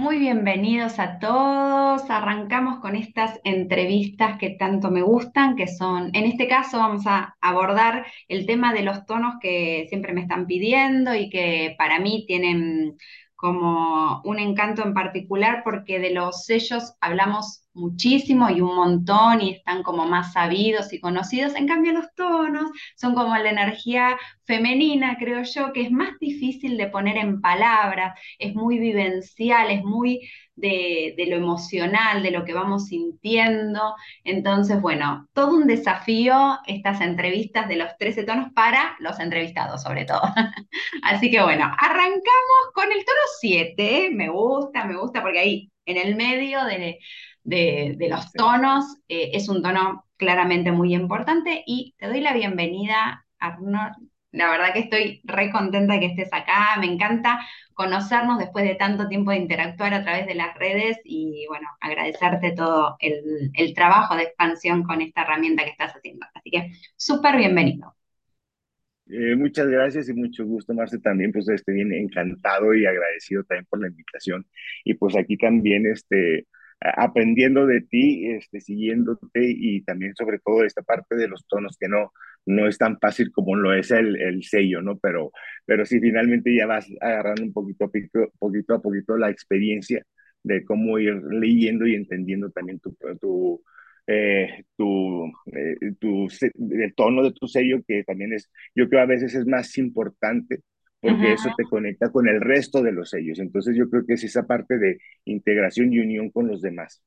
Muy bienvenidos a todos. Arrancamos con estas entrevistas que tanto me gustan, que son, en este caso vamos a abordar el tema de los tonos que siempre me están pidiendo y que para mí tienen como un encanto en particular porque de los sellos hablamos muchísimo y un montón y están como más sabidos y conocidos. En cambio, los tonos son como la energía femenina, creo yo, que es más difícil de poner en palabras, es muy vivencial, es muy de, lo emocional, de lo que vamos sintiendo. Entonces, bueno, todo un desafío estas entrevistas de los 13 tonos para los entrevistados, sobre todo. Así que bueno, arrancamos con el tono 7. Me gusta, me gusta, porque ahí en el medio de, los tonos eh, es un tono claramente muy importante y te doy la bienvenida, Arnold, la verdad que estoy re contenta que estés acá, me encanta conocernos después de tanto tiempo de interactuar a través de las redes y bueno, agradecerte todo el, trabajo de expansión con esta herramienta que estás haciendo. Así que súper bienvenido. Eh, muchas gracias y mucho gusto, Marce, también, pues estoy bien encantado y agradecido también por la invitación. Y pues aquí también, este, aprendiendo de ti, este, siguiéndote y también sobre todo esta parte de los tonos que no, no es tan fácil como lo es el, el sello, ¿no? Pero, pero sí, finalmente ya vas agarrando un poquito, poquito, poquito a poquito la experiencia de cómo ir leyendo y entendiendo también tu, tu, eh, tu, eh, tu, el tono de tu sello, que también es, yo creo a veces es más importante porque eso te conecta con el resto de los sellos. Entonces yo creo que es esa parte de integración y unión con los demás.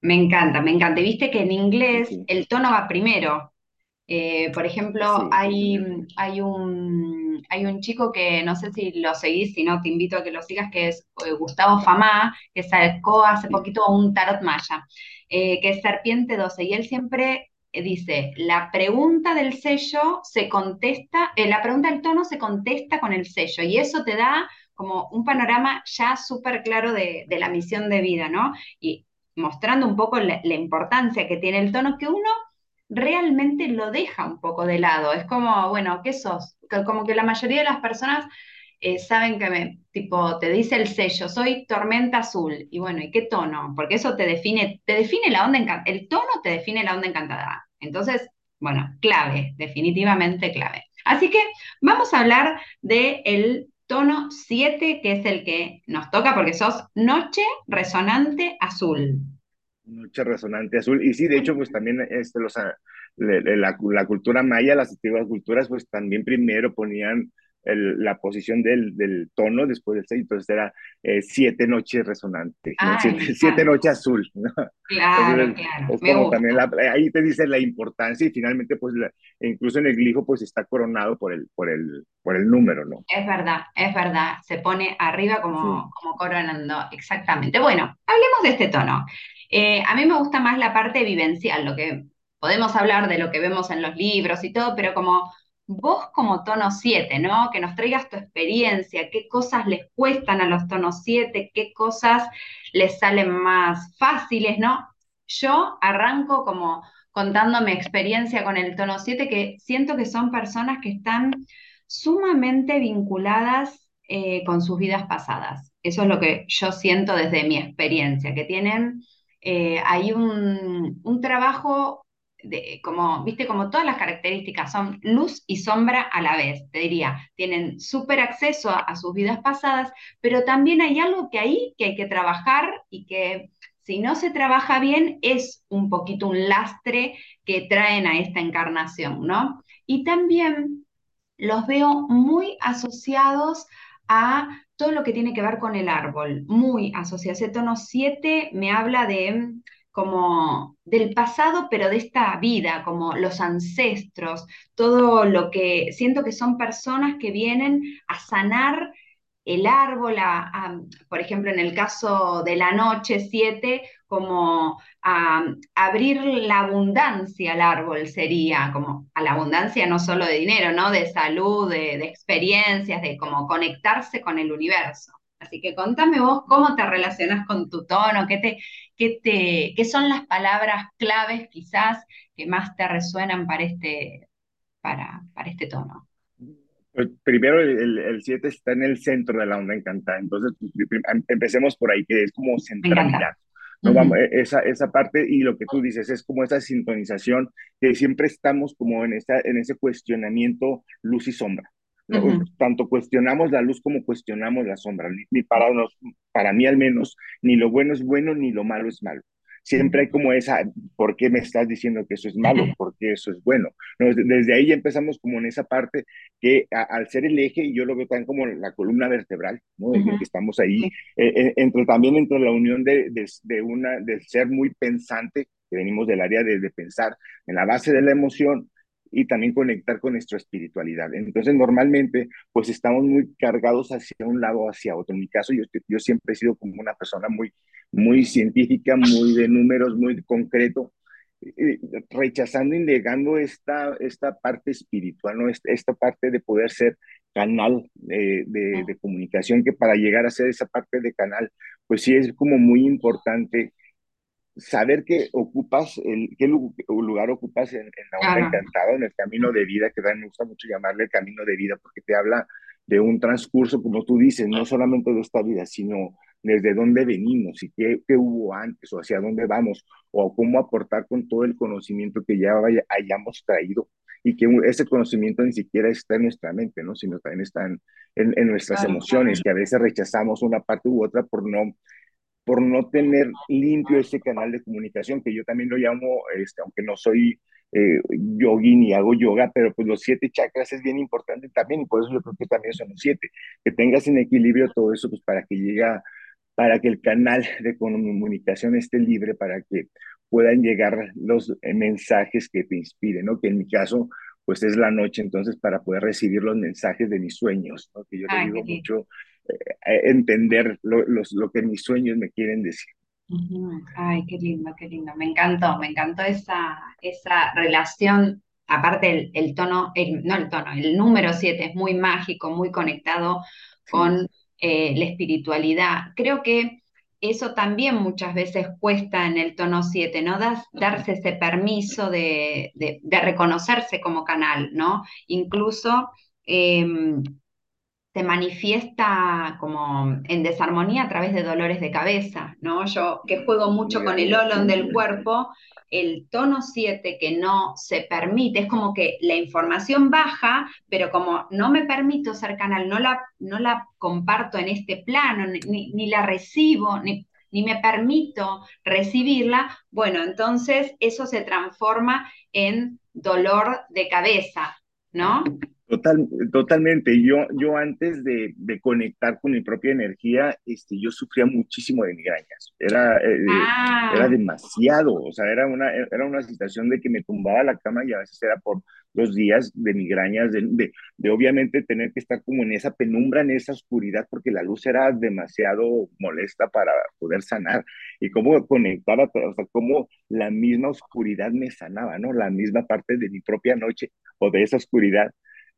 Me encanta, me encanta. Viste que en inglés el tono va primero. Eh, por ejemplo, hay, hay, un, hay un chico que no sé si lo seguís, si no te invito a que lo sigas, que es eh, Gustavo Famá, que sacó hace poquito un tarot maya, eh, que es Serpiente 12, y él siempre dice, la pregunta del sello se contesta, eh, la pregunta del tono se contesta con el sello y eso te da como un panorama ya súper claro de, la misión de vida, ¿no? Y mostrando un poco la, importancia que tiene el tono que uno realmente lo deja un poco de lado. Es como, bueno, ¿qué sos? Como que la mayoría de las personas eh, saben que me, tipo, te dice el sello, soy tormenta azul. Y bueno, ¿y qué tono? Porque eso te define, te define la onda encantada. El tono te define la onda encantada. Entonces, bueno, clave, definitivamente clave. Así que vamos a hablar del tono 7, que es el que nos toca porque sos noche resonante azul. Noche resonante azul. Y sí, de hecho, pues también este, los, la, la, cultura maya, las antiguas culturas, pues también primero ponían la posición del, del, tono después del 6, entonces era eh, siete noches resonantes, siete, noches azul. Claro, claro. también ahí te dice la importancia y finalmente pues incluso en el glifo pues está coronado por el, por el, por el número, ¿no? Es verdad, es verdad, se pone arriba como, como coronando, exactamente. Bueno, hablemos de este tono. Eh, a mí me gusta más la parte vivencial, lo que podemos hablar de lo que vemos en los libros y todo, pero como vos como tono 7, ¿no? Que nos traigas tu experiencia, qué cosas les cuestan a los tonos 7, qué cosas les salen más fáciles, ¿no? Yo arranco como contando mi experiencia con el tono 7, que siento que son personas que están sumamente vinculadas eh, con sus vidas pasadas. Eso es lo que yo siento desde mi experiencia, que tienen eh, hay un, un, trabajo como, viste, como todas las características son luz y sombra a la vez, te diría, tienen súper acceso a, sus vidas pasadas, pero también hay algo que ahí que hay que trabajar y que si no se trabaja bien es un poquito un lastre que traen a esta encarnación, ¿no? Y también los veo muy asociados a todo lo que tiene que ver con el árbol, muy asociado. Ese tono 7 me habla de como del pasado, pero de esta vida, como los ancestros, todo lo que siento que son personas que vienen a sanar el árbol, por ejemplo, en el caso de la noche 7, como a, abrir la abundancia al árbol sería, como a la abundancia no solo de dinero, ¿no? De salud, de, de experiencias, de como conectarse con el universo. Así que contame vos cómo te relacionas con tu tono, qué, te, qué, te, qué son las palabras claves quizás que más te resuenan para este, para, para este tono. Pues primero, el 7 está en el centro de la onda encantada, entonces empecemos por ahí, que es como centralidad. No, vamos, e, esa, esa parte y lo que tú dices es como esa sintonización que siempre estamos como en, esta, en ese cuestionamiento luz y sombra. Tanto cuestionamos la luz como cuestionamos la sombra. Ni, para, nos, para mí al menos, ni lo bueno es bueno, ni lo malo es malo siempre hay como esa, ¿por qué me estás diciendo que eso es malo? ¿Por qué eso es bueno? desde ahí ya empezamos como en esa parte que al ser el eje, yo lo veo también como la columna vertebral, ¿no? que estamos ahí, eh, eh, entre, también entre la unión de, de, una, de ser muy pensante, que venimos del área de, de pensar en la base de la emoción, y también conectar con nuestra espiritualidad. Entonces, normalmente, pues estamos muy cargados hacia un lado o hacia otro. En mi caso, yo, yo siempre he sido como una persona muy, muy científica, muy de números, muy concreto, rechazando y negando esta, esta parte espiritual, ¿no? esta, parte de poder ser canal de, de, comunicación, que para llegar a ser esa parte de canal, pues sí es como muy importante saber que ocupas, el, qué lugar ocupas en, la onda encantada, en el camino de vida, que me gusta mucho llamarle el camino de vida, porque te habla de un transcurso, como tú dices, no solamente de esta vida, sino desde dónde venimos y qué, qué, hubo antes o hacia dónde vamos o cómo aportar con todo el conocimiento que ya hayamos traído y que ese conocimiento ni siquiera está en nuestra mente, ¿no? sino también está en, en, nuestras emociones, que a veces rechazamos una parte u otra por no por no tener limpio ese canal de comunicación, que yo también lo llamo, este, aunque no soy eh, yogi ni hago yoga, pero pues los siete chakras es bien importante también, y por eso yo creo que también son los siete, que tengas en equilibrio todo eso, pues para que llega para que el canal de comunicación esté libre, para que puedan llegar los eh, mensajes que te inspiren, ¿no? Que en mi caso, pues es la noche, entonces para poder recibir los mensajes de mis sueños, ¿no? Que yo le digo mucho, entender lo, los, lo que mis sueños me quieren decir. Ay, qué lindo, qué lindo. Me encantó, me encantó esa, esa relación. Aparte, el, el tono, no el tono, el número 7 es muy mágico, muy conectado con eh, la espiritualidad. Creo que eso también muchas veces cuesta en el tono 7, ¿no? Das, darse ese permiso de, de, reconocerse como canal, ¿no? Incluso em, se manifiesta como en desarmonía a través de dolores de cabeza, ¿no? Yo que juego mucho con el olón del cuerpo, el tono 7 que no se permite, es como que la información baja, pero como no me permito ser canal, no la, no la comparto en este plano, ni, ni la recibo, ni, ni me permito recibirla, bueno, entonces eso se transforma en dolor de cabeza, ¿no? Total, totalmente. Yo, yo antes de, de, conectar con mi propia energía, este, yo sufría muchísimo de migrañas. Era, eh, ah. era demasiado. O sea, era una, era una situación de que me tumbaba a la cama y a veces era por dos días de migrañas, de, de, de, obviamente tener que estar como en esa penumbra, en esa oscuridad, porque la luz era demasiado molesta para poder sanar. Y cómo conectar, o sea, cómo la misma oscuridad me sanaba, ¿no? La misma parte de mi propia noche o de esa oscuridad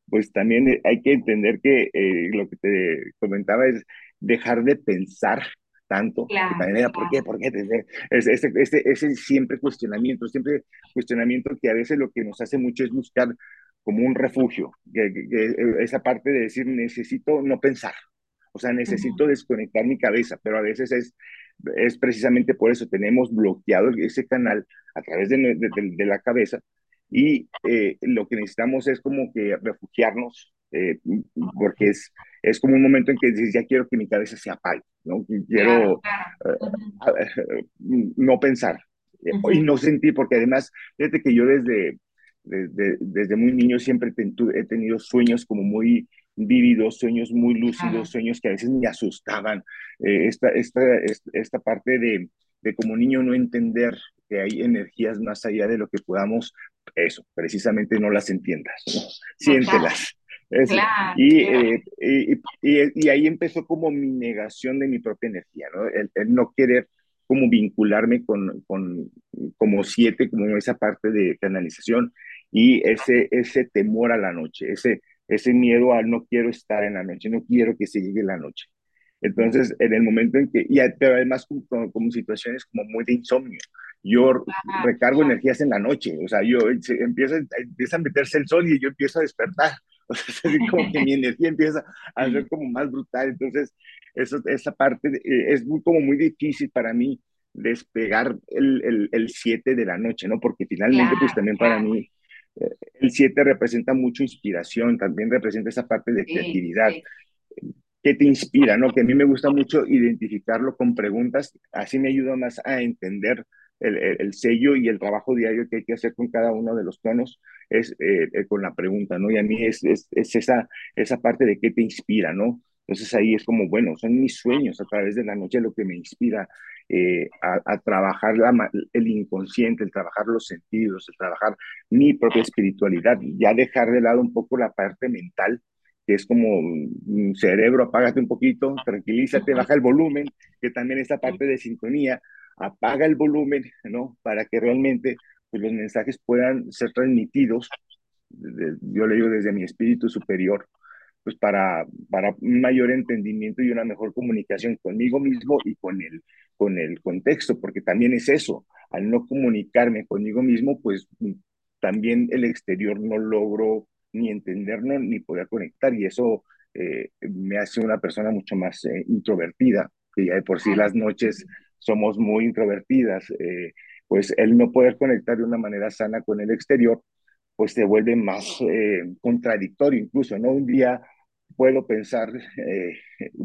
pues también eh, hay que entender que eh, lo que te comentaba es dejar de pensar tanto. ¿Por qué? ¿Por qué? Ese, ese, ese, siempre cuestionamiento, siempre cuestionamiento que a veces lo que nos hace mucho es buscar como un refugio, que, eh, esa parte de decir necesito no pensar, o sea, necesito desconectar mi cabeza, pero a veces es, es precisamente por eso tenemos bloqueado ese canal a través de, de, de la cabeza y eh, lo que necesitamos es como que refugiarnos, eh, porque es, es como un momento en que dices, ya quiero que mi cabeza se apague, ¿no? Quiero eh, no pensar y no sentir, porque además, fíjate que yo desde, desde, desde muy niño siempre he tenido sueños como muy vívidos, sueños muy lúcidos, sueños que a veces me asustaban. esta, esta, esta parte de, de como niño no entender que hay energías más allá de lo que podamos eso, precisamente no las entiendas, siéntelas. y, y, ahí empezó como mi negación de mi propia energía, ¿no? El, no querer como vincularme con, con, como siete, como esa parte de canalización y ese, ese temor a la noche, ese, ese miedo al no quiero estar en la noche, no quiero que se llegue la noche. Entonces, en el momento en que, y, pero además como, como situaciones como muy de insomnio, yo recargo energías en la noche, o sea, yo empieza, empieza a meterse el sol y yo empiezo a despertar, O sea, es como que mi energía empieza a ser como más brutal. Entonces, eso, esa parte eh, es muy, como muy difícil para mí despegar el 7 de la noche, ¿no? Porque finalmente, pues también para mí, eh, el 7 representa mucho inspiración, también representa esa parte de creatividad. que te inspira, ¿no? Que a mí me gusta mucho identificarlo con preguntas, así me ayuda más a entender el, el, sello y el trabajo diario que hay que hacer con cada uno de los tonos es eh, eh, con la pregunta, ¿no? Y a mí es, es, es, esa, esa parte de qué te inspira, ¿no? Entonces ahí es como, bueno, son mis sueños a través de la noche lo que me inspira eh, a, trabajar la, el inconsciente, el trabajar los sentidos, el trabajar mi propia espiritualidad, y ya dejar de lado un poco la parte mental, que es como un mm, cerebro, apágate un poquito, tranquilízate, baja el volumen, que también esta parte de sintonía, apaga el volumen, ¿no? Para que realmente pues, los mensajes puedan ser transmitidos, yo le digo desde mi espíritu superior, pues para, para un mayor entendimiento y una mejor comunicación conmigo mismo y con el, con el contexto, porque también es eso, al no comunicarme conmigo mismo, pues también el exterior no logro ni entenderlo ni poder conectar y eso eh, me hace una persona mucho más eh, introvertida, que ya de por sí las noches somos muy introvertidas, eh, pues el no poder conectar de una manera sana con el exterior, pues se vuelve más contradictorio incluso, ¿no? Un día puedo pensar, eh,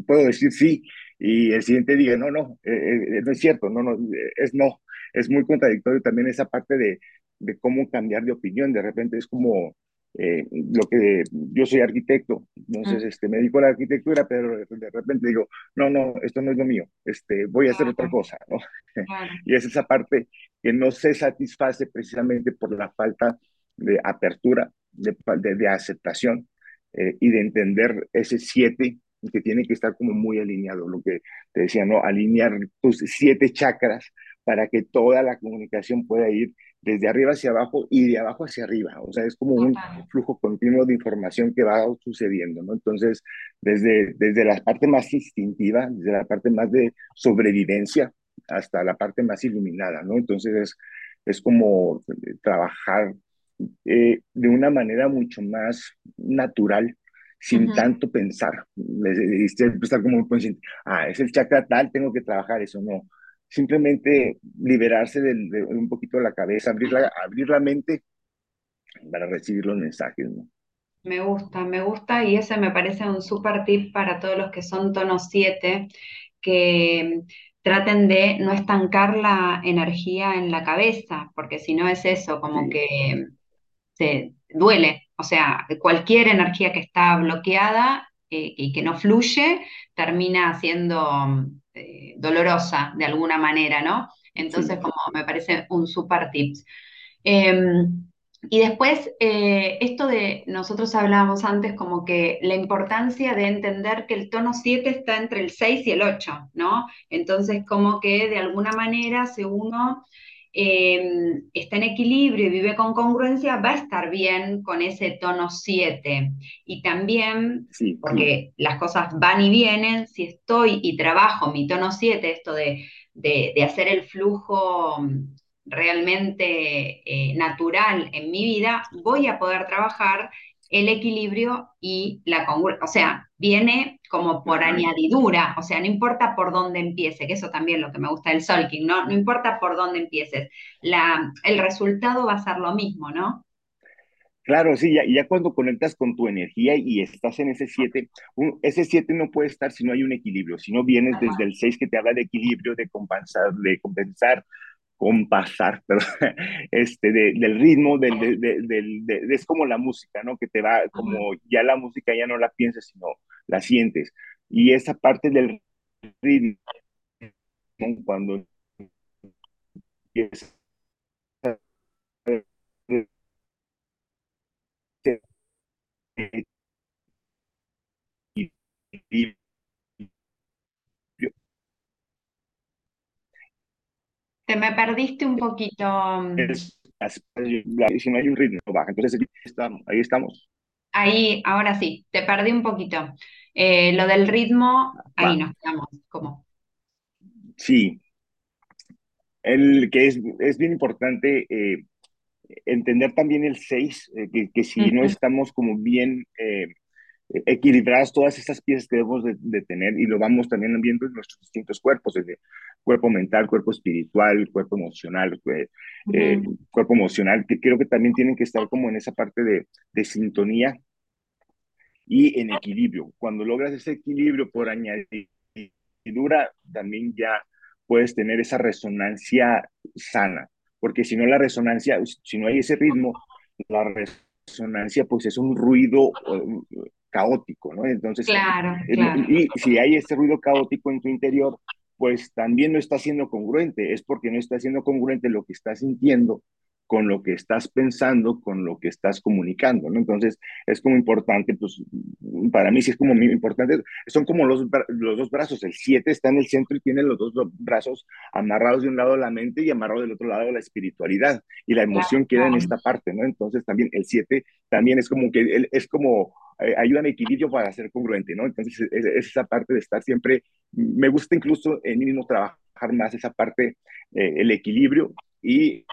puedo decir sí, y el siguiente diga, no, no, eh, eh, no es cierto, no, no, es no. Es muy contradictorio también esa parte de, de cómo cambiar de opinión. De repente es como lo que yo soy arquitecto, entonces este, me dedico a la arquitectura, pero de repente digo, no, no, esto no es lo mío, este, voy a hacer otra cosa, ¿no? y es esa parte que no se satisface precisamente por la falta de apertura, de, de, de aceptación eh, y de entender ese siete que tiene que estar como muy alineado, lo que te decía, ¿no? Alinear tus siete chakras para que toda la comunicación pueda ir desde arriba hacia abajo y de abajo hacia arriba. O sea, es como un flujo continuo de información que va sucediendo, ¿no? Entonces, desde, desde la parte más instintiva, desde la parte más de sobrevivencia hasta la parte más iluminada, ¿no? Entonces, es, es como trabajar eh, de una manera mucho más natural, sin tanto pensar. Estar como consciente, ah, es el chakra tal, tengo que trabajar eso, no. Simplemente liberarse de, un poquito de la cabeza, abrir la, abrir la mente para recibir los mensajes, ¿no? Me gusta, me gusta y ese me parece un súper tip para todos los que son tono 7, que traten de no estancar la energía en la cabeza, porque si no es eso, como que duele. O sea, cualquier energía que está bloqueada eh, y que no fluye termina siendo eh, dolorosa de alguna manera, ¿no? Entonces, como me parece un super tips. Em, y después, eh, esto de, nosotros hablábamos antes como que la importancia de entender que el tono 7 está entre el 6 y el 8, ¿no? Entonces, como que de alguna manera, si uno Em, está en equilibrio y vive con congruencia, va a estar bien con ese tono 7. Y también, porque las cosas van y vienen, si estoy y trabajo mi tono 7, esto de, hacer el flujo mm, realmente eh, natural en mi vida, voy a poder trabajar el equilibrio y la congruencia. O sea, viene como por añadidura, o sea, no importa por dónde empiece, que eso también es lo que me gusta del Solking, ¿no? No importa por dónde empieces, la, el resultado va a ser lo mismo, ¿no? Claro, sí, ya, ya cuando conectas con tu energía y estás en ese 7, ese 7 no puede estar si no hay un equilibrio, si no vienes desde el 6 que te habla de equilibrio, de compensar, de compensar compasar, pero este, del ritmo, del, es como la música, ¿no? Que te va, como ya la música ya no la piensas, sino la sientes. Y esa parte del ritmo, cuando Te me perdiste un poquito. Mm. si no hay un ritmo, baja. Entonces ahí estamos. Ahí, ahora sí, te perdí un poquito. Eh, lo del ritmo, ahí nos quedamos. ¿Cómo? Sí. El que es, es bien importante eh, entender también el 6, que, que, si no estamos como bien equilibradas todas esas piezas que debemos de, tener y lo vamos también viendo en nuestros distintos cuerpos, desde cuerpo mental, cuerpo espiritual, cuerpo emocional, eh, cuerpo emocional, que creo que también tienen que estar como en esa parte de, de sintonía y en equilibrio. Cuando logras ese equilibrio por añadidura, también ya puedes tener esa resonancia sana, porque si no la resonancia, si no hay ese ritmo, la resonancia pues es un ruido caótico, ¿no? Entonces, claro, eh, claro. Y, si hay ese ruido caótico en tu interior, pues también no está siendo congruente, es porque no está siendo congruente lo que estás sintiendo con lo que estás pensando, con lo que estás comunicando, ¿no? Entonces, es como importante, pues, para mí sí es como muy importante, son como los, los dos brazos, el 7 está en el centro y tiene los dos brazos amarrados de un lado la mente y amarrado del otro lado la espiritualidad, y la emoción queda en esta parte, ¿no? Entonces, también el 7 también es como que, es como eh, ayuda a equilibrio para ser congruente, ¿no? Entonces, es, esa parte de estar siempre, me gusta incluso en mí mismo trabajar más esa parte, eh, el equilibrio y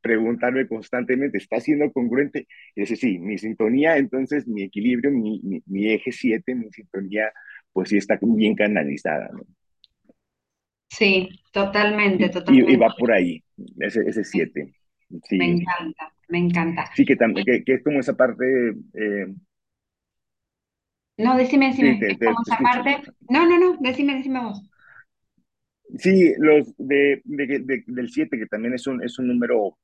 preguntarme constantemente, ¿está siendo congruente? Y decir, sí, mi sintonía, entonces mi equilibrio, mi, mi, eje 7, mi sintonía, pues sí está bien canalizada. ¿no? Sí, totalmente, totalmente. Y, va por ahí, ese 7. Sí. Me encanta, me encanta. Sí, que, también, que, es como esa parte... Eh, no, decime, decime, es como esa parte... No, no, no, decime, decime vos. Sí, los de, del 7, que también es un, es un número,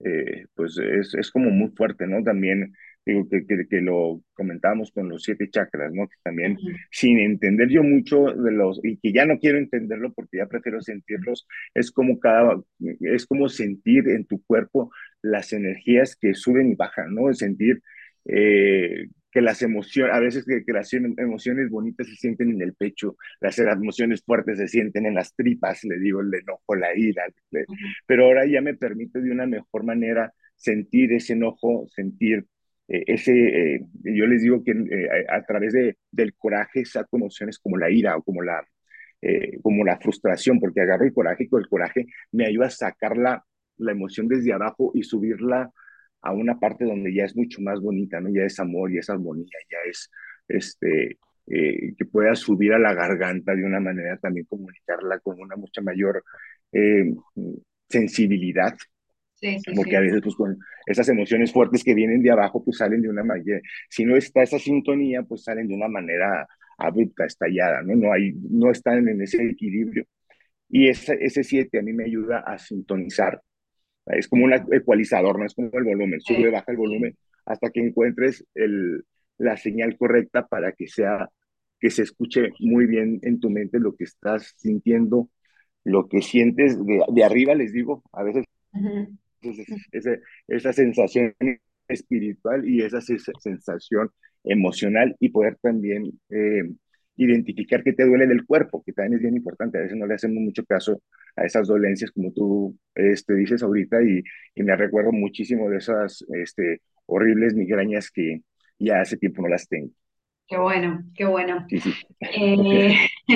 eh, pues es, es, como muy fuerte, ¿no? También digo que, que, lo comentábamos con los siete chakras, ¿no? Que también, sin entender yo mucho de los, y que ya no quiero entenderlo porque ya prefiero sentirlos, es como cada, es como sentir en tu cuerpo las energías que suben y bajan, ¿no? Sentir eh, que las emociones, a veces que, las emociones bonitas se sienten en el pecho, las emociones fuertes se sienten en las tripas, le digo, el enojo, la ira, pero ahora ya me permite de una mejor manera sentir ese enojo, sentir eh, ese, eh, yo les digo que eh, a, través de, del coraje saco emociones como la ira o como la, como la frustración, porque agarro el coraje y con el coraje me ayuda a sacar la, la emoción desde abajo y subirla a una parte donde ya es mucho más bonita, ¿no? Ya es amor, y es armonía, ya es, este, eh, que pueda subir a la garganta de una manera también comunicarla con una mucha mayor eh, sensibilidad. Sí, sí, Porque a veces pues con esas emociones fuertes que vienen de abajo pues salen de una manera, si no está esa sintonía pues salen de una manera abrupta, estallada, ¿no? No, hay, no están en ese equilibrio. Y ese, ese siete a mí me ayuda a sintonizar es como un ecualizador, no es como el volumen, sube, baja el volumen hasta que encuentres el, la señal correcta para que sea que se escuche muy bien en tu mente lo que estás sintiendo, lo que sientes. De, de arriba, les digo, a veces esa sensación espiritual y esa sensación emocional y poder también eh, identificar qué te duele del cuerpo, que también es bien importante. A veces no le hacemos mucho caso a esas dolencias, como tú este, dices ahorita, y, y me recuerdo muchísimo de esas este, horribles migrañas que ya hace tiempo no las tengo. Qué bueno, qué bueno. Eh,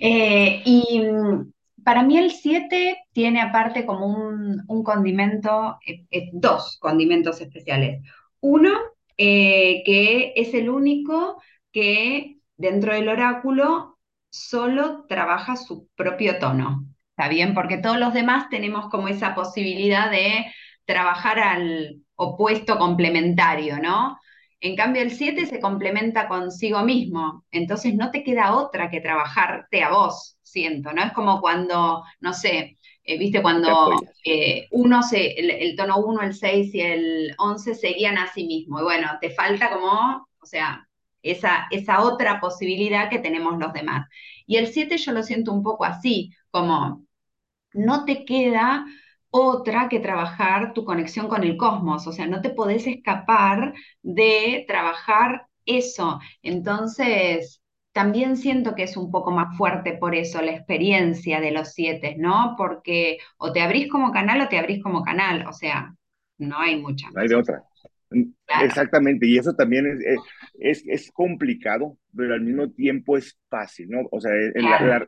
eh, y mm, para mí el 7 tiene aparte como un, un condimento, eh, dos condimentos especiales. Uno, que es el único que dentro del oráculo solo trabaja su propio tono. ¿Está bien? Porque todos los demás tenemos como esa posibilidad de trabajar al opuesto complementario, ¿no? En cambio, el 7 se complementa consigo mismo, entonces no te queda otra que trabajarte a vos, siento, ¿no? Es como cuando, no sé, eh, viste, cuando eh, uno se, el, el, tono 1, el 6 y el 11 seguían a sí mismo, y bueno, te falta como, o sea, esa, esa otra posibilidad que tenemos los demás. Y el 7 yo lo siento un poco así, como no te queda otra que trabajar tu conexión con el cosmos, o sea, no te podés escapar de trabajar eso. Entonces, también siento que es un poco más fuerte por eso la experiencia de los siete, ¿no? Porque o te abrís como canal o te abrís como canal, o sea, no hay mucha. No hay de otra. Exactamente, y eso también es, eh, es, es, complicado, pero al mismo tiempo es fácil, ¿no? O sea, es,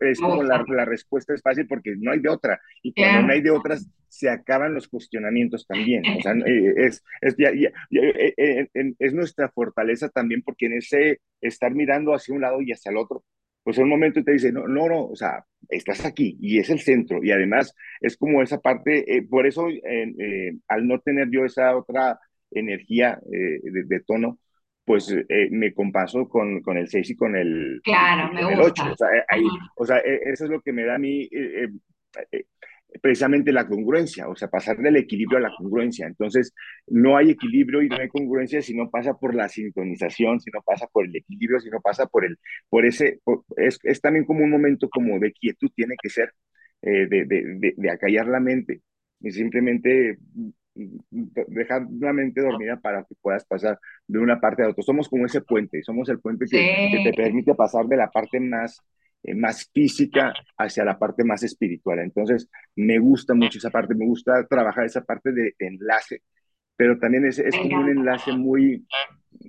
es como la, la, respuesta es fácil porque no hay de otra, y cuando no hay de otras, se acaban los cuestionamientos también, o sea, eh, es, es, ya, ya, eh, es nuestra fortaleza también porque en ese estar mirando hacia un lado y hacia el otro, pues en un momento te dice, no, no, no, o sea, estás aquí y es el centro, y además es como esa parte, por eso al no tener yo esa otra energía eh, de, tono, pues eh, me compaso con, con el 6 y con el, claro, me gusta. 8. O sea, ahí, o sea, eso es lo que me da a mí eh, precisamente la congruencia, o sea, pasar del equilibrio a la congruencia. Entonces, no hay equilibrio y no hay congruencia si no pasa por la sintonización, si no pasa por el equilibrio, si no pasa por el, por ese, es, es, también como un momento como de quietud tiene que ser, de, de, de, de acallar la mente y simplemente dejar la mente dormida para que puedas pasar de una parte a otra. Somos como ese puente, somos el puente que, te permite pasar de la parte más, eh, más física hacia la parte más espiritual. Entonces, me gusta mucho esa parte, me gusta trabajar esa parte de, enlace, pero también es, es como un enlace muy,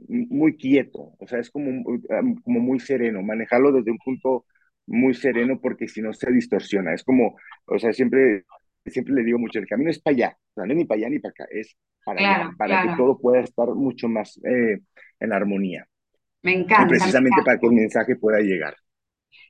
muy quieto, o sea, es como, como muy sereno, manejarlo desde un punto muy sereno porque si no se distorsiona. Es como, o sea, siempre siempre le digo mucho, el camino es para allá, o sea, no es ni para allá ni para acá, es para allá, para que todo pueda estar mucho más eh, en armonía. Me encanta. precisamente para que el mensaje pueda llegar.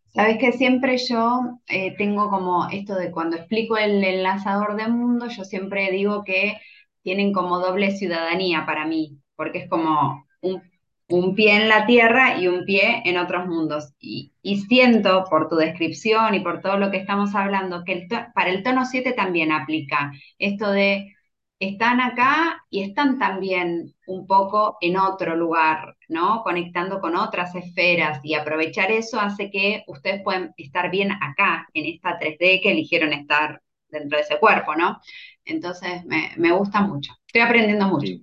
Sabes que siempre yo eh, tengo como esto de cuando explico el enlazador de mundo, yo siempre digo que tienen como doble ciudadanía para mí, porque es como un un pie en la tierra y un pie en otros mundos. Y, siento por tu descripción y por todo lo que estamos hablando que para el tono 7 también aplica esto de están acá y están también un poco en otro lugar, ¿no? Conectando con otras esferas y aprovechar eso hace que ustedes puedan estar bien acá, en esta 3D que eligieron estar dentro de ese cuerpo, ¿no? Entonces me, gusta mucho. Estoy aprendiendo mucho.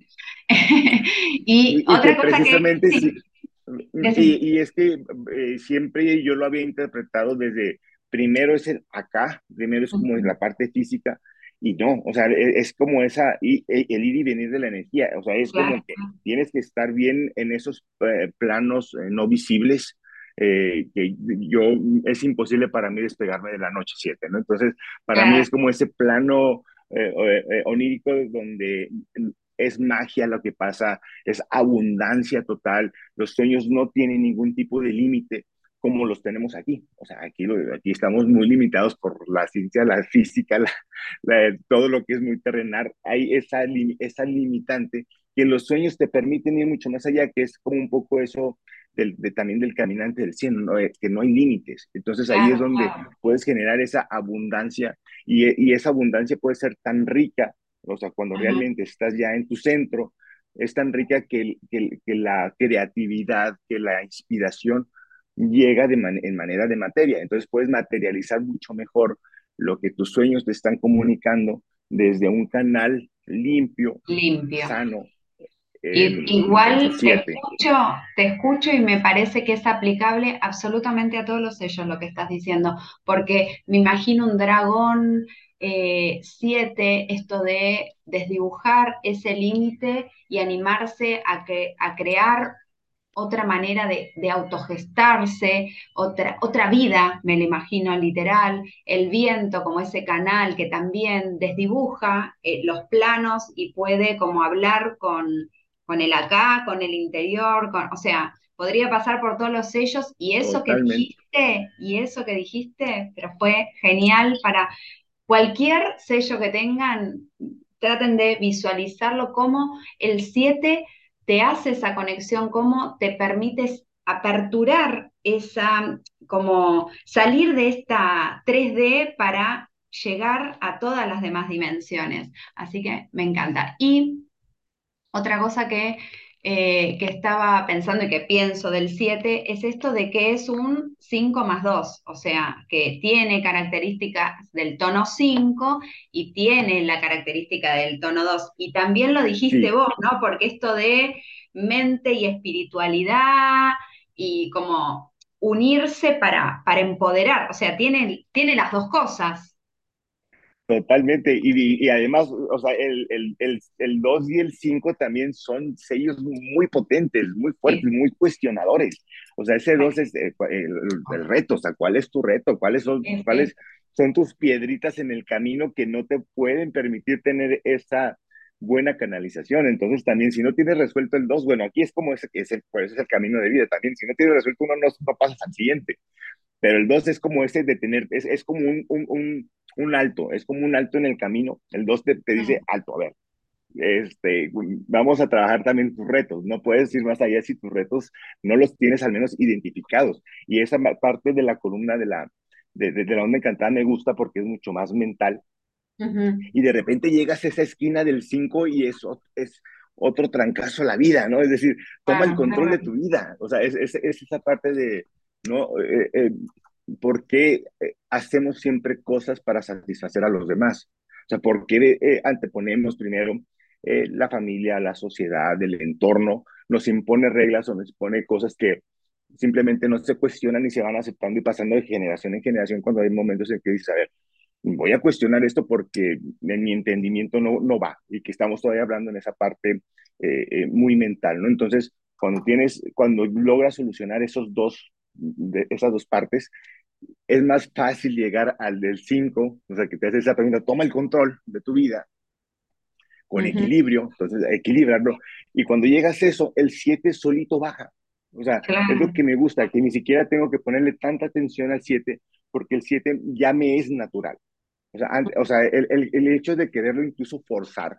y, otra cosa que... y, es que eh, siempre yo lo había interpretado desde, primero es el acá, primero es como la parte física, y no, o sea, e, es, como esa, y, e, el ir y venir de la energía, o sea, es como que tienes que estar bien en esos eh, planos eh, no visibles, que yo, es imposible para mí despegarme de la noche 7, ¿no? Entonces, para mí es como ese plano onírico donde es magia lo que pasa, es abundancia total, los sueños no tienen ningún tipo de límite como los tenemos aquí. O sea, aquí, aquí estamos muy limitados por la ciencia, la física, todo lo que es muy terrenal. Hay esa, esa limitante que los sueños te permiten ir mucho más allá, que es como un poco eso del, de, también del caminante del cielo, eh, que no hay límites. Entonces ahí es donde puedes generar esa abundancia y, y esa abundancia puede ser tan rica o sea, cuando realmente estás ya en tu centro, es tan rica que, que, la creatividad, que la inspiración llega de en manera de materia. Entonces puedes materializar mucho mejor lo que tus sueños te están comunicando desde un canal limpio, limpio. sano. igual te escucho, te escucho y me parece que es aplicable absolutamente a todos los sellos lo que estás diciendo, porque me imagino un dragón eh, siete, esto de desdibujar ese límite y animarse a, que, a crear otra manera de, autogestarse, otra, otra vida, me lo imagino literal, el viento como ese canal que también desdibuja eh, los planos y puede como hablar con, con el acá, con el interior, con, o sea, podría pasar por todos los sellos y eso que dijiste, y eso que dijiste, pero fue genial para Cualquier sello que tengan, traten de visualizarlo como el 7 te hace esa conexión, como te permite aperturar esa, como salir de esta 3D para llegar a todas las demás dimensiones. Así que me encanta. Y otra cosa que eh, que estaba pensando y que pienso del 7 es esto de que es un 5 más 2, o sea, que tiene características del tono 5 y tiene la característica del tono 2. Y también lo dijiste vos, ¿no? Porque esto de mente y espiritualidad y como unirse para, para empoderar, o sea, tiene, tiene las dos cosas. Totalmente, y, y, además, o sea, el, el, el, el 2 y el 5 también son sellos muy potentes, muy fuertes, muy cuestionadores. O sea, ese 2 es eh, el, el, reto, o sea, ¿cuál es tu reto? ¿Cuáles son, cuáles son tus piedritas en el camino que no te pueden permitir tener esa buena canalización? Entonces, también, si no tienes resuelto el 2, bueno, aquí es como ese, ese, pues, es el camino de vida también. Si no tienes resuelto uno, no, no pasas al siguiente. Pero el 2 es como ese de tener, es, es como un, un, un un alto, es como un alto en el camino. El 2 te, te, dice alto, a ver, este, vamos a trabajar también tus retos. No puedes ir más allá si tus retos no los tienes al menos identificados. Y esa parte de la columna de la, de, de, de la onda encantada me gusta porque es mucho más mental. Uh -huh. Y de repente llegas a esa esquina del 5 y eso es otro trancazo a la vida, ¿no? Es decir, toma el control de tu vida. O sea, es, es, es esa parte de, ¿no? Eh, eh, ¿por qué eh, hacemos siempre cosas para satisfacer a los demás? O sea, ¿por qué eh, anteponemos primero eh, la familia, la sociedad, el entorno? Nos impone reglas o nos impone cosas que simplemente no se cuestionan y se van aceptando y pasando de generación en generación cuando hay momentos en que dices, a ver, voy a cuestionar esto porque en mi entendimiento no, no va y que estamos todavía hablando en esa parte muy mental, ¿no? Entonces, cuando tienes, cuando logras solucionar esos dos, de esas dos partes, es más fácil llegar al del 5, o sea, que te hace esa pregunta, toma el control de tu vida con uh -huh. equilibrio, entonces equilibrarlo, y cuando llegas a eso, el 7 solito baja. O sea, claro. es lo que me gusta, que ni siquiera tengo que ponerle tanta atención al 7, porque el 7 ya me es natural. O sea, o sea el, el, el, hecho de quererlo incluso forzar,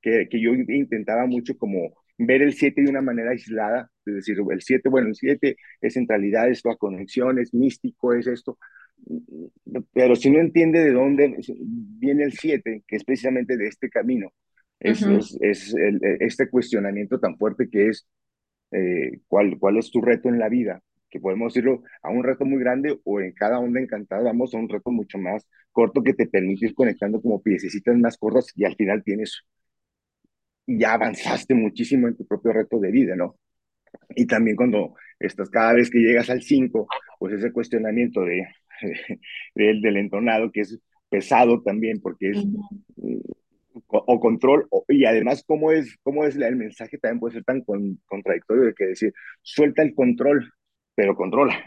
que, que yo intentaba mucho como ver el 7 de una manera aislada, es decir, el 7, bueno, el 7 es centralidad, es la conexión, es místico, es esto, pero si no entiende de dónde viene el 7, que es precisamente de este camino, es, uh -huh. es, es el, este cuestionamiento tan fuerte que es eh, ¿cuál, cuál es tu reto en la vida, que podemos decirlo a un reto muy grande o en cada onda encantada vamos a un reto mucho más corto que te permite ir conectando como piececitas más cortas y al final tienes ya avanzaste muchísimo en tu propio reto de vida, ¿no? Y también cuando estás cada vez que llegas al 5, pues ese cuestionamiento de, de, del entonado que es pesado también porque es o, o, control o, y además cómo es cómo es el mensaje también puede ser tan con, contradictorio de que decir suelta el control pero controla.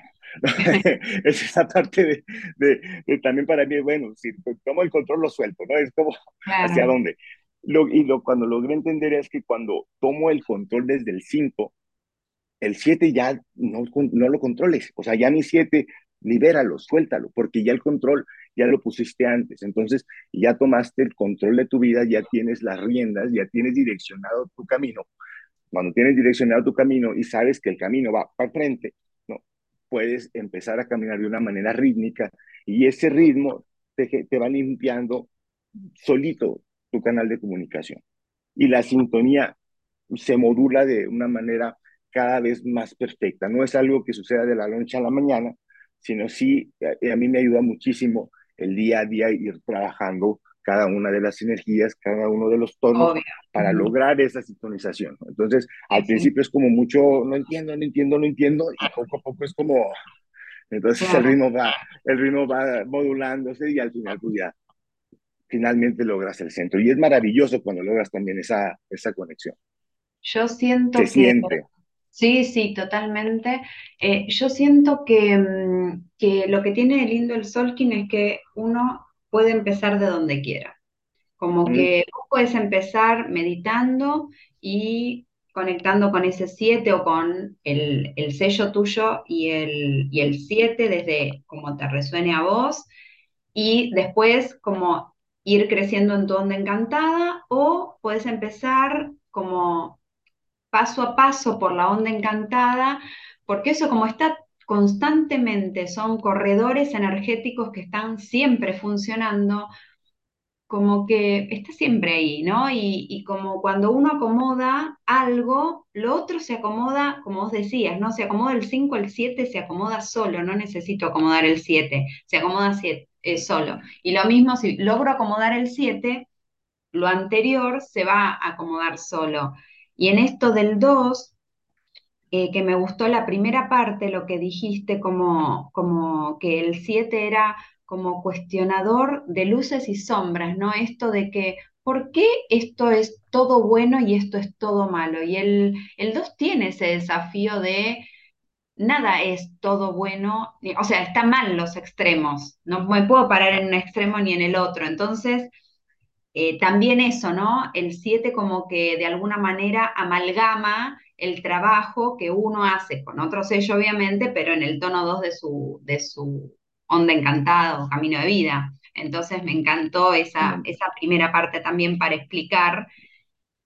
Es esa parte de, de, de, también para mí bueno si tomo el control lo suelto no es como claro. hacia dónde lo, y lo, cuando logré entender es que cuando tomo el control desde el 5, el 7 ya no, no lo controles. O sea, ya mi 7, libéralo, suéltalo, porque ya el control ya lo pusiste antes. Entonces, ya tomaste el control de tu vida, ya tienes las riendas, ya tienes direccionado tu camino. Cuando tienes direccionado tu camino y sabes que el camino va para frente, ¿no? puedes empezar a caminar de una manera rítmica y ese ritmo te, te va limpiando solito tu canal de comunicación. Y la sintonía se modula de una manera cada vez más perfecta. No es algo que suceda de la noche a la mañana, sino sí, a, a mí me ayuda muchísimo el día a día ir trabajando cada una de las energías, cada uno de los tonos Obvio. para uh -huh. lograr esa sintonización. Entonces, al sí. principio es como mucho, no entiendo, no entiendo, no entiendo, y poco a poco es como, entonces claro. el ritmo va, el ritmo va modulándose y al final pues ya finalmente logras el centro. Y es maravilloso cuando logras también esa, esa conexión. Yo siento Se que... siente. Sí, sí, totalmente. Eh, yo siento que, mm, que, lo que tiene de lindo el Solkin es que uno puede empezar de donde quiera. Como mm. que vos puedes empezar meditando y conectando con ese 7 o con el, el, sello tuyo y el 7 y el desde como te resuene a vos y después como ir creciendo en tu onda encantada o puedes empezar como paso a paso por la onda encantada, porque eso como está constantemente, son corredores energéticos que están siempre funcionando, como que está siempre ahí, ¿no? Y, como cuando uno acomoda algo, lo otro se acomoda, como vos decías, ¿no? Se acomoda el 5, el 7, se acomoda solo, no necesito acomodar el 7, se acomoda siete, eh, solo. Y lo mismo, si logro acomodar el 7, lo anterior se va a acomodar solo. Y en esto del 2, eh, que me gustó la primera parte, lo que dijiste, como, como que el 7 era como cuestionador de luces y sombras, ¿no? Esto de que, ¿por qué esto es todo bueno y esto es todo malo? Y el, el 2 tiene ese desafío de nada es todo bueno, o sea, está mal los extremos, no me puedo parar en un extremo ni en el otro. Entonces, eh, también eso, ¿no? El 7 como que de alguna manera amalgama el trabajo que uno hace con otro sello, obviamente, pero en el tono 2 de su, de su onda encantada o camino de vida. Entonces me encantó esa, esa primera parte también para explicar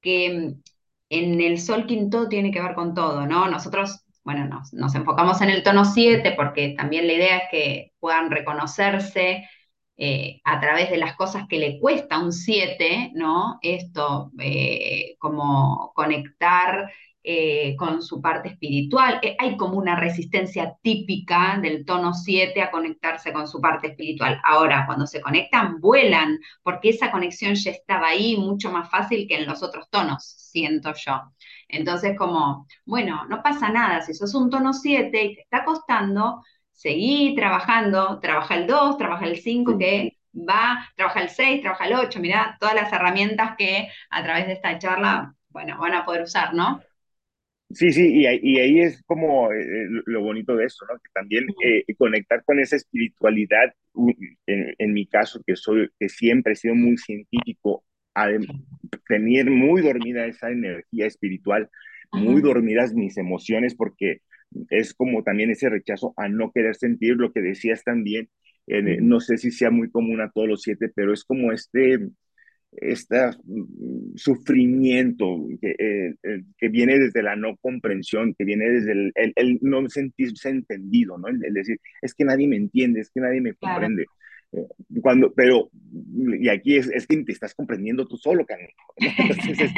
que mm, en el Sol Quinto tiene que ver con todo, ¿no? Nosotros bueno, nos, nos, enfocamos en el tono 7 porque también la idea es que puedan reconocerse eh, a través de las cosas que le cuesta un 7, ¿no? Esto, eh, como conectar eh, con su parte espiritual. hay como una resistencia típica del tono 7 a conectarse con su parte espiritual. Ahora, cuando se conectan, vuelan, porque esa conexión ya estaba ahí mucho más fácil que en los otros tonos, siento yo. Entonces, como, bueno, no pasa nada, si sos un tono 7 y te está costando, seguí trabajando, trabaja el 2, trabaja el 5, que va, trabaja el 6, trabaja el 8, mirá, todas las herramientas que a través de esta charla, bueno, van a poder usar, ¿no? Sí, sí, y, ahí es como eh, eh, lo bonito de eso, ¿no? Que también eh, conectar con esa espiritualidad, en, mi caso, que soy, que siempre he sido muy científico, tener muy dormida esa energía espiritual, muy dormidas mis emociones, porque es como también ese rechazo a no querer sentir lo que decías también. no sé si sea muy común a todos los siete, pero es como este, este sufrimiento que, eh, eh, que, viene desde la no comprensión, que viene desde el, el, no sentirse entendido, ¿no? El, decir, es que nadie me entiende, es que nadie me comprende. Cuando, pero, y aquí es, es, que te estás comprendiendo tú solo, Entonces,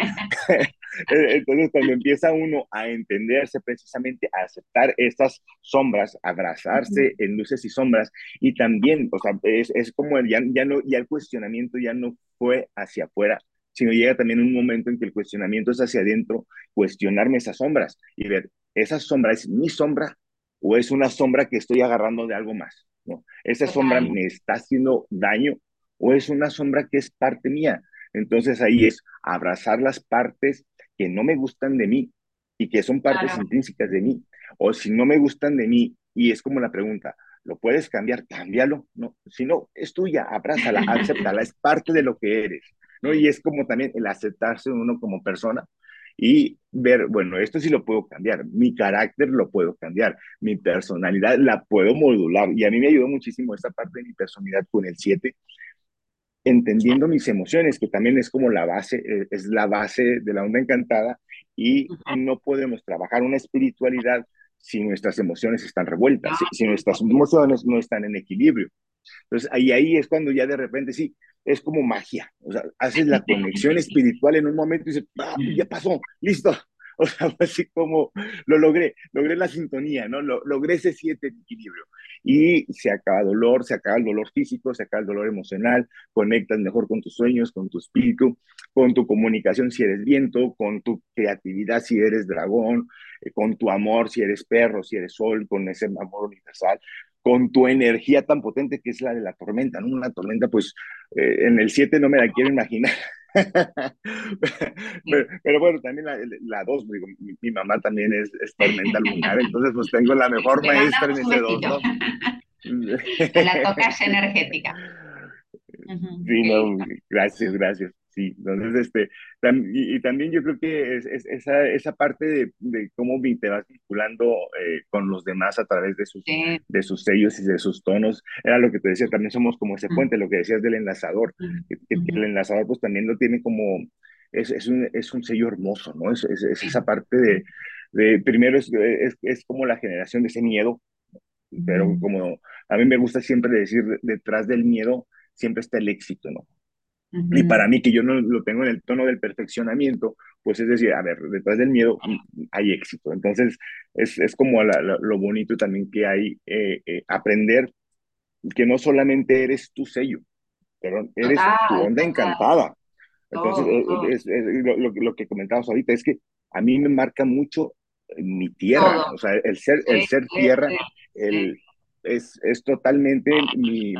entonces, cuando empieza uno a entenderse precisamente, a aceptar estas sombras, abrazarse en luces y sombras, y también, o sea, es, es como ya, ya, no, ya el cuestionamiento ya no fue hacia afuera, sino llega también un momento en que el cuestionamiento es hacia adentro, cuestionarme esas sombras y ver, ¿esa sombra es mi sombra o es una sombra que estoy agarrando de algo más? ¿Esa sombra me está haciendo daño o es una sombra que es parte mía? Entonces ahí es abrazar las partes que no me gustan de mí y que son partes intrínsecas de mí. O si no me gustan de mí, y es como la pregunta, ¿lo puedes cambiar? Cámbialo. No, si no, es tuya, abrázala, acéptala, es parte de lo que eres. ¿no? Y es como también el aceptarse uno como persona y ver, bueno, esto sí lo puedo cambiar, mi carácter lo puedo cambiar, mi personalidad la puedo modular. Y a mí me ayudó muchísimo esta parte de mi personalidad con el 7, entendiendo mis emociones, que también es como la base, eh, es la base de la onda encantada, y no podemos trabajar una espiritualidad si nuestras emociones están revueltas, si, nuestras emociones no están en equilibrio. Entonces, ahí, ahí es cuando ya de repente sí, es como magia. O sea, haces la conexión espiritual en un momento y dices, ah, ya pasó, listo. O sea, así como lo logré, logré la sintonía, ¿no? Lo, logré ese siete equilibrio. Y se acaba dolor, se acaba el dolor físico, se acaba el dolor emocional, conectas mejor con tus sueños, con tu espíritu, con tu comunicación si eres viento, con tu creatividad si eres dragón, eh, con tu amor si eres perro, si eres sol, con ese amor universal con tu energía tan potente que es la de la tormenta, ¿no? Una tormenta, pues eh, en el 7 no me la quiero imaginar. pero, bueno, también la 2, mi, mamá también es, tormenta lunar, entonces pues tengo la mejor maestra en ese 2, ¿no? la tocaje energética. Sí, no, gracias, gracias. Sí, entonces, este, y, también yo creo que es, esa, esa parte de, de, cómo te vas vinculando eh, con los demás a través de sus, de sus sellos y de sus tonos, era lo que te decía, también somos como ese puente, lo que decías del enlazador, que, el enlazador pues también lo tiene como, es, es, un, es un sello hermoso, ¿no? Es, es, esa parte de, de primero es, es, como la generación de ese miedo, pero como a mí me gusta siempre decir, detrás del miedo siempre está el éxito, ¿no? Y para mí, que yo no lo tengo en el tono del perfeccionamiento, pues es decir, a ver, detrás del miedo hay éxito. Entonces, es, es como lo bonito también que hay eh, eh, aprender que no solamente eres tu sello, pero eres tu onda encantada. Entonces, Es, lo, lo, que comentabas ahorita es que a mí me marca mucho mi tierra, o sea, el ser, el ser tierra, el, es, es totalmente mi,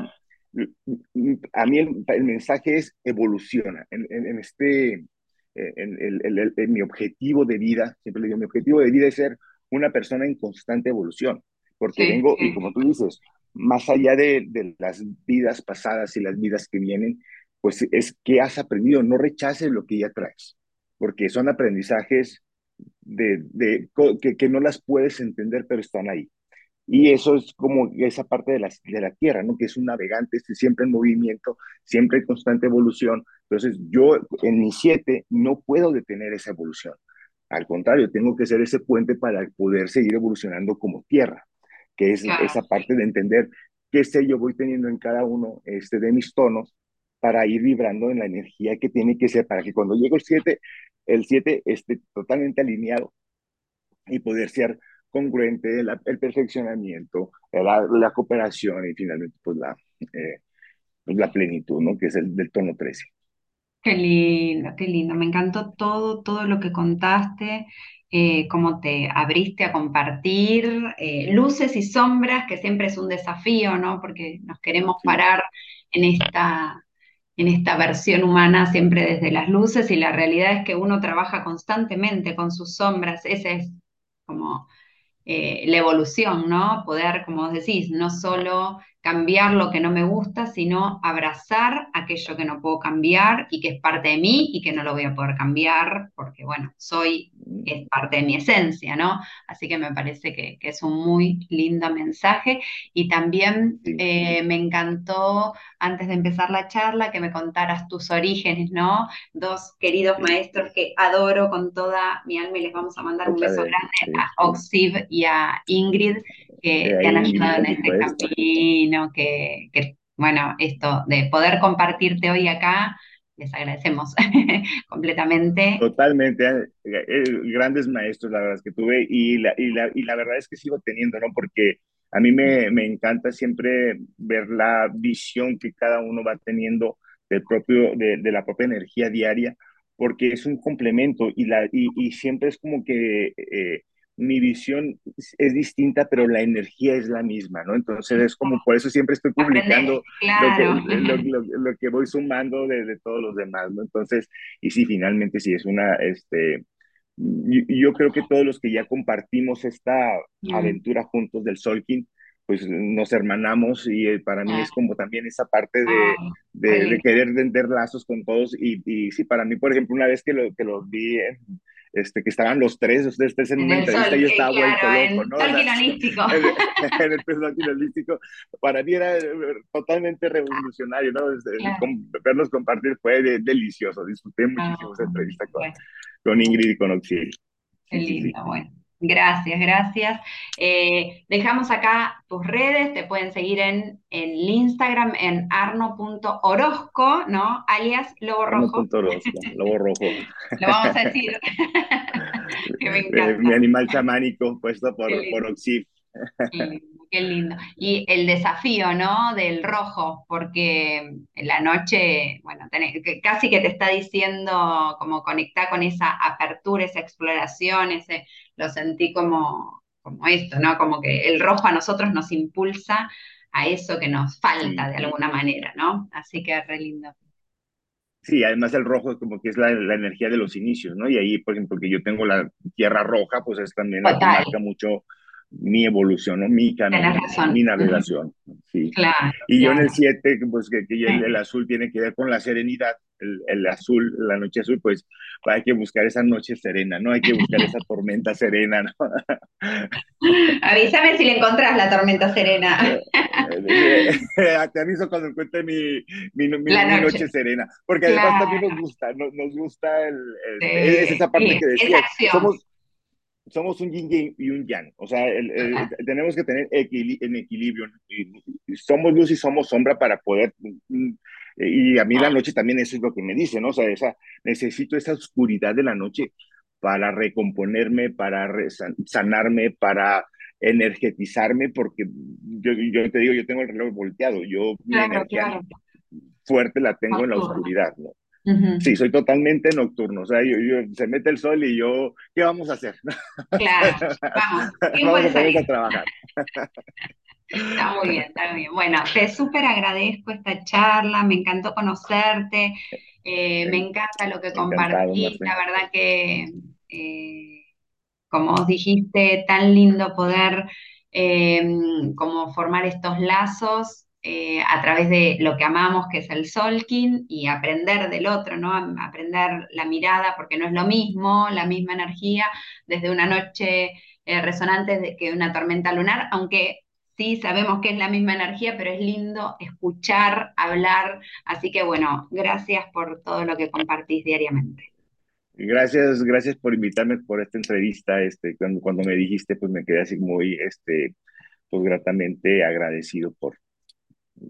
a mí el, mensaje es evoluciona. En, este, en, mi objetivo de vida, siempre le digo, mi objetivo de vida es ser una persona en constante evolución, porque vengo, y como tú dices, más allá de, de, las vidas pasadas y las vidas que vienen, pues es que has aprendido, no rechaces lo que ya traes, porque son aprendizajes de, de que, que, no las puedes entender, pero están ahí. Y eso es como esa parte de la, de la Tierra, ¿no? Que es un navegante, este, siempre en movimiento, siempre en constante evolución. Entonces, yo en mi siete no puedo detener esa evolución. Al contrario, tengo que ser ese puente para poder seguir evolucionando como Tierra, que es esa parte de entender qué sé yo voy teniendo en cada uno este, de mis tonos para ir vibrando en la energía que tiene que ser, para que cuando llegue el 7, el 7 esté totalmente alineado y poder ser congruente, el perfeccionamiento, la, la, cooperación y finalmente pues la, eh, pues la plenitud, ¿no? Que es el del tono 13. Qué lindo, qué lindo. Me encantó todo, todo lo que contaste, eh, cómo te abriste a compartir, eh, luces y sombras, que siempre es un desafío, ¿no? Porque nos queremos parar en esta, en esta versión humana siempre desde las luces y la realidad es que uno trabaja constantemente con sus sombras. Ese es como eh, la evolución, ¿no? Poder, como decís, no solo cambiar lo que no me gusta, sino abrazar aquello que no puedo cambiar y que es parte de mí y que no lo voy a poder cambiar porque, bueno, soy, es parte de mi esencia, ¿no? Así que me parece que, es un muy lindo mensaje. Y también eh, me encantó, antes de empezar la charla, que me contaras tus orígenes, ¿no? Dos queridos maestros que adoro con toda mi alma y les vamos a mandar un beso grande a Oxiv y a Ingrid que te han ayudado en este camino, que, bueno, esto de poder compartirte hoy acá, les agradecemos completamente. Totalmente, eh, eh, grandes maestros, la verdad es que tuve, y la, y la, y la verdad es que sigo teniendo, ¿no? Porque a mí me, me, encanta siempre ver la visión que cada uno va teniendo del propio, de, de la propia energía diaria, porque es un complemento y, la, y, y siempre es como que eh, mi visión es distinta, pero la energía es la misma, ¿no? Entonces es como, por eso siempre estoy publicando lo, que, voy sumando de, todos los demás, ¿no? Entonces, y sí, finalmente sí, es una, este, yo, creo que todos los que ya compartimos esta aventura juntos del Solkin, pues nos hermanamos y eh, para mí es como también esa parte de, de, querer vender lazos con todos y, y, sí, para mí, por ejemplo, una vez que lo, que lo vi en, este, que estaban los tres, ustedes tres en, una entrevista, yo estaba vuelto loco, ¿no? En, en el peso finalístico, para mí era eh, totalmente revolucionario, ¿no? Este, verlos compartir fue delicioso, disfruté muchísimo esa entrevista con, con, Ingrid y con Oxil. Qué lindo, bueno. Gracias, gracias. Eh, dejamos acá tus redes, te pueden seguir en, en Instagram en arno.orozco, ¿no? Alias Lobo Rojo. Arno.orozco, Lobo Rojo. Lo vamos a decir. que me encanta. mi animal chamánico puesto por, por Oxif. Qué lindo. Y el desafío, ¿no? Del rojo, porque en la noche, bueno, casi que te está diciendo como conectar con esa apertura, esa exploración, ese, lo sentí como, como esto, ¿no? Como que el rojo a nosotros nos impulsa a eso que nos falta de alguna manera, ¿no? Así que re lindo. Sí, además el rojo es como que es la, energía de los inicios, ¿no? Y ahí, por ejemplo, que yo tengo la tierra roja, pues es también la que marca mucho mi evolución, ¿no? mi camino, mi navegación. Sí. Claro, y yo en el 7, pues que, que el, azul tiene que ver con la serenidad, el, el, azul, la noche azul, pues hay que buscar esa noche serena, ¿no? Hay que buscar esa tormenta serena, ¿no? Avísame si le encontrás la tormenta serena. Te aviso cuando encuentre mi, mi, mi, noche. serena, porque además también nos gusta, nos, nos gusta el, es esa parte que decía, somos somos un yin y un yang, o sea, tenemos que tener en equilibrio, somos luz y somos sombra para poder, mm, y a mí la noche también eso es lo que me dice, ¿no? O sea, esa, necesito esa oscuridad de la noche para recomponerme, para sanarme, para energetizarme, porque yo, yo, te digo, yo tengo el reloj volteado, yo mi energía fuerte la tengo en la oscuridad, ¿no? Sí, soy totalmente nocturno. O sea, yo, se mete el sol y yo, ¿qué vamos a hacer? Claro, vamos. vamos a, a trabajar. Está muy bien, está muy bien. Bueno, te súper agradezco esta charla, me encantó conocerte, eh, me encanta lo que compartís, la verdad que, eh, como os dijiste, tan lindo poder eh, como formar estos lazos eh, a través de lo que amamos, que es el solking, y aprender del otro, ¿no? Aprender la mirada, porque no es lo mismo, la misma energía, desde una noche eh, resonante que una tormenta lunar, aunque sí sabemos que es la misma energía, pero es lindo escuchar, hablar, así que bueno, gracias por todo lo que compartís diariamente. Gracias, gracias por invitarme por esta entrevista. Este, cuando, cuando me dijiste, pues me quedé así muy, este, pues gratamente agradecido por,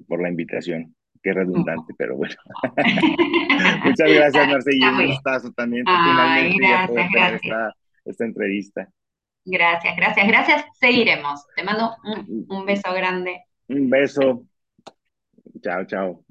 por la invitación. Qué redundante, pero bueno. Muchas gracias, Marce, y Está un gustazo también Ay, finalmente gracias, gracias. esta, esta entrevista. Gracias, gracias, gracias. Seguiremos. Te mando un, un beso grande. Un beso. Chao, chao.